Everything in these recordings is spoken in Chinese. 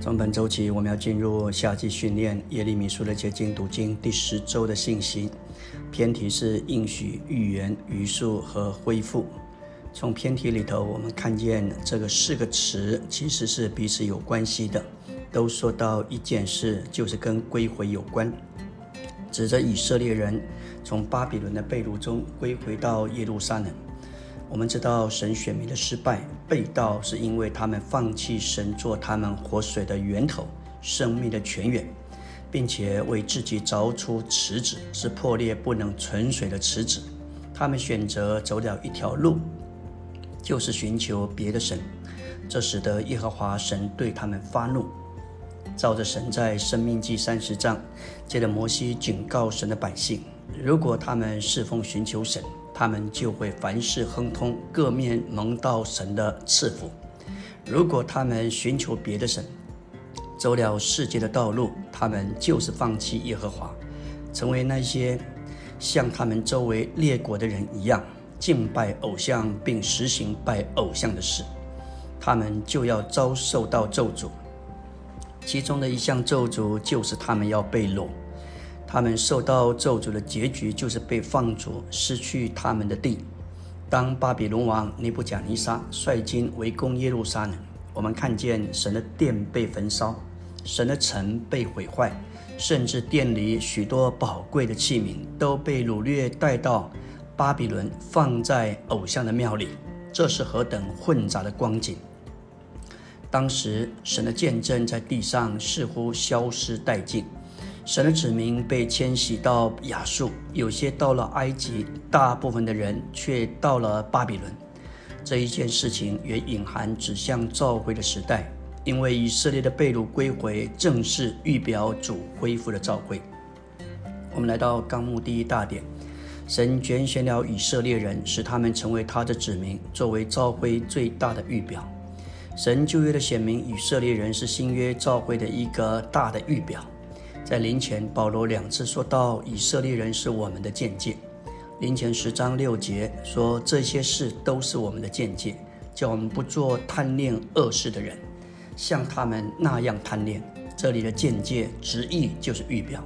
从本周起，我们要进入夏季训练耶利米书的结晶读经第十周的信息。偏题是应许、预言、余数和恢复。从偏题里头，我们看见这个四个词其实是彼此有关系的，都说到一件事，就是跟归回有关，指着以色列人从巴比伦的被掳中归回到耶路撒冷。我们知道神选民的失败被盗，是因为他们放弃神做他们活水的源头、生命的泉源，并且为自己凿出池子，是破裂不能存水的池子。他们选择走了一条路，就是寻求别的神，这使得耶和华神对他们发怒。照着神在生命记三十章，借着摩西警告神的百姓，如果他们侍奉寻求神。他们就会凡事亨通，各面蒙到神的赐福。如果他们寻求别的神，走了世界的道路，他们就是放弃耶和华，成为那些像他们周围列国的人一样敬拜偶像，并实行拜偶像的事，他们就要遭受到咒诅。其中的一项咒诅就是他们要被掳。他们受到咒诅的结局就是被放逐，失去他们的地。当巴比伦王尼布甲尼撒率军围攻耶路撒冷，我们看见神的殿被焚烧，神的城被毁坏，甚至殿里许多宝贵的器皿都被掳掠带到巴比伦，放在偶像的庙里。这是何等混杂的光景！当时神的见证在地上似乎消失殆尽。神的子民被迁徙到亚述，有些到了埃及，大部分的人却到了巴比伦。这一件事情也隐含指向召回的时代，因为以色列的被掳归回，正是预表主恢复的召会。我们来到纲目第一大点，神拣选了以色列人，使他们成为他的子民，作为召会最大的预表。神旧约的显明，以色列人是新约召会的一个大的预表。在灵前，保罗两次说到以色列人是我们的见解。灵前十章六节说这些事都是我们的见解，叫我们不做贪恋恶事的人，像他们那样贪恋。这里的见解直译就是预表，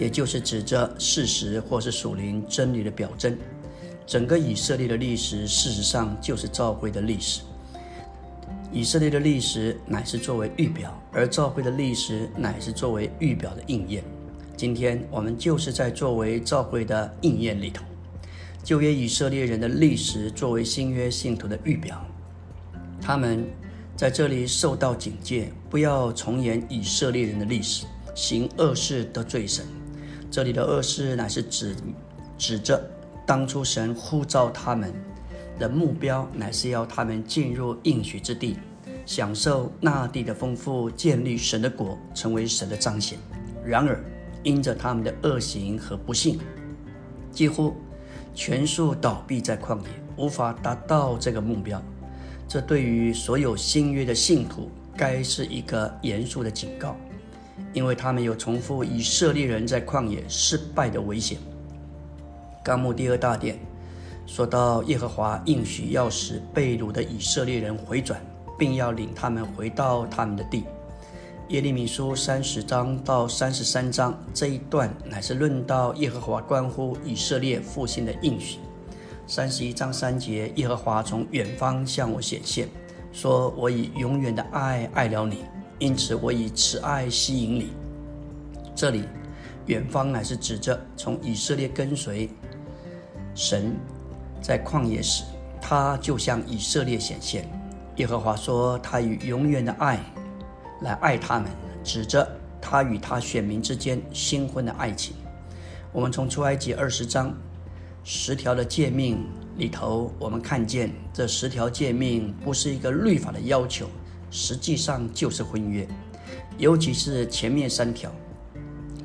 也就是指着事实或是属灵真理的表征。整个以色列的历史，事实上就是召会的历史。以色列的历史乃是作为预表，而教会的历史乃是作为预表的应验。今天我们就是在作为教会的应验里头，旧约以色列人的历史作为新约信徒的预表。他们在这里受到警戒，不要重演以色列人的历史，行恶事得罪神。这里的恶事乃是指指着当初神呼召他们。的目标乃是要他们进入应许之地，享受那地的丰富，建立神的国，成为神的彰显。然而，因着他们的恶行和不幸，几乎全数倒闭在旷野，无法达到这个目标。这对于所有新约的信徒，该是一个严肃的警告，因为他们有重复以色列人在旷野失败的危险。纲目第二大点。说到耶和华应许要使被掳的以色列人回转，并要领他们回到他们的地。耶利米书三十章到三十三章这一段乃是论到耶和华关乎以色列复兴的应许。三十一章三节，耶和华从远方向我显现，说：“我以永远的爱爱了你，因此我以慈爱吸引你。”这里远方乃是指着从以色列跟随神。在旷野时，他就向以色列显现。耶和华说：“他以永远的爱来爱他们，指着他与他选民之间新婚的爱情。”我们从出埃及二十章十条的诫命里头，我们看见这十条诫命不是一个律法的要求，实际上就是婚约。尤其是前面三条，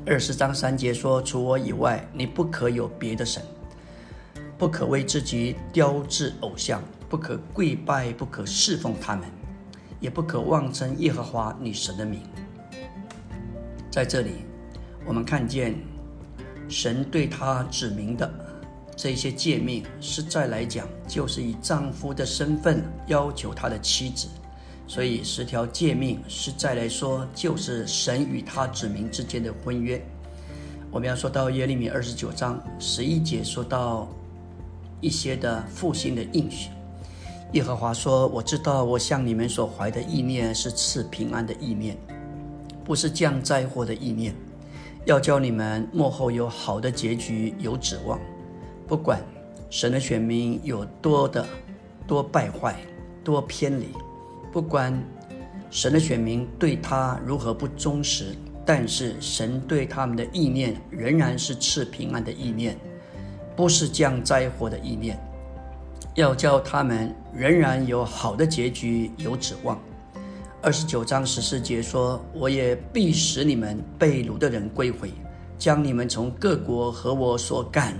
二十章三节说：“除我以外，你不可有别的神。”不可为自己雕制偶像，不可跪拜，不可侍奉他们，也不可妄称耶和华女神的名。在这里，我们看见神对他指明的这些诫命，实在来讲，就是以丈夫的身份要求他的妻子所以十条诫命实在来说，就是神与他指明之间的婚约。我们要说到耶利米二十九章十一节，说到一些的复兴的应许。耶和华说：“我知道我向你们所怀的意念是赐平安的意念，不是降灾祸的意念，要教你们幕后有好的结局，有指望。不管神的选民有多的多败坏，多偏离。”不管神的选民对他如何不忠实，但是神对他们的意念仍然是赐平安的意念，不是降灾祸的意念，要叫他们仍然有好的结局，有指望。二十九章十四节说：“我也必使你们被掳的人归回，将你们从各国和我所赶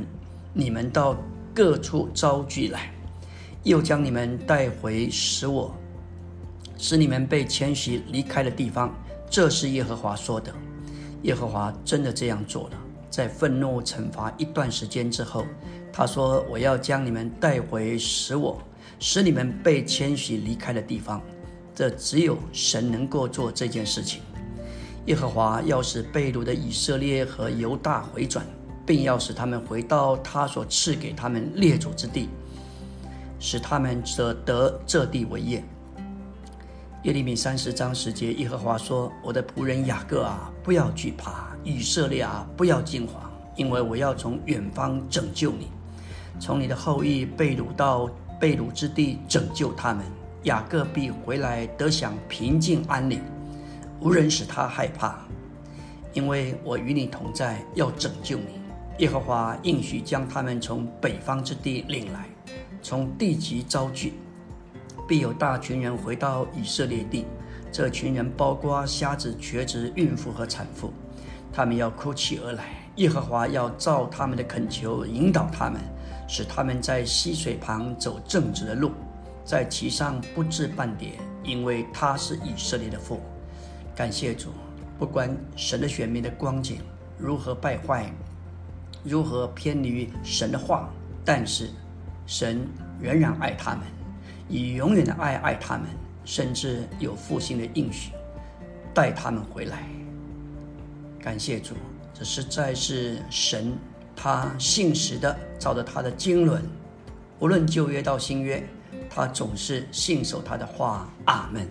你们到各处招聚来，又将你们带回使我。”使你们被迁徙离开的地方，这是耶和华说的。耶和华真的这样做了。在愤怒惩罚一段时间之后，他说：“我要将你们带回使我使你们被迁徙离开的地方。”这只有神能够做这件事情。耶和华要使被掳的以色列和犹大回转，并要使他们回到他所赐给他们列祖之地，使他们则得这地为业。耶利米三十章十节，耶和华说：“我的仆人雅各啊，不要惧怕；以色列啊，不要惊慌，因为我要从远方拯救你，从你的后裔被掳到被掳之地拯救他们。雅各必回来得享平静安宁，无人使他害怕，因为我与你同在，要拯救你。耶和华应许将他们从北方之地领来，从地极招聚。”必有大群人回到以色列地，这群人包括瞎子、瘸子、孕妇和产妇，他们要哭泣而来。耶和华要照他们的恳求引导他们，使他们在溪水旁走正直的路，在其上不致半跌，因为他是以色列的父。感谢主，不管神的选民的光景如何败坏，如何偏离神的话，但是神仍然爱他们。以永远的爱爱他们，甚至有复兴的应许，带他们回来。感谢主，这实在是神他信实的，照着他的经纶，无论旧约到新约，他总是信守他的话。阿门。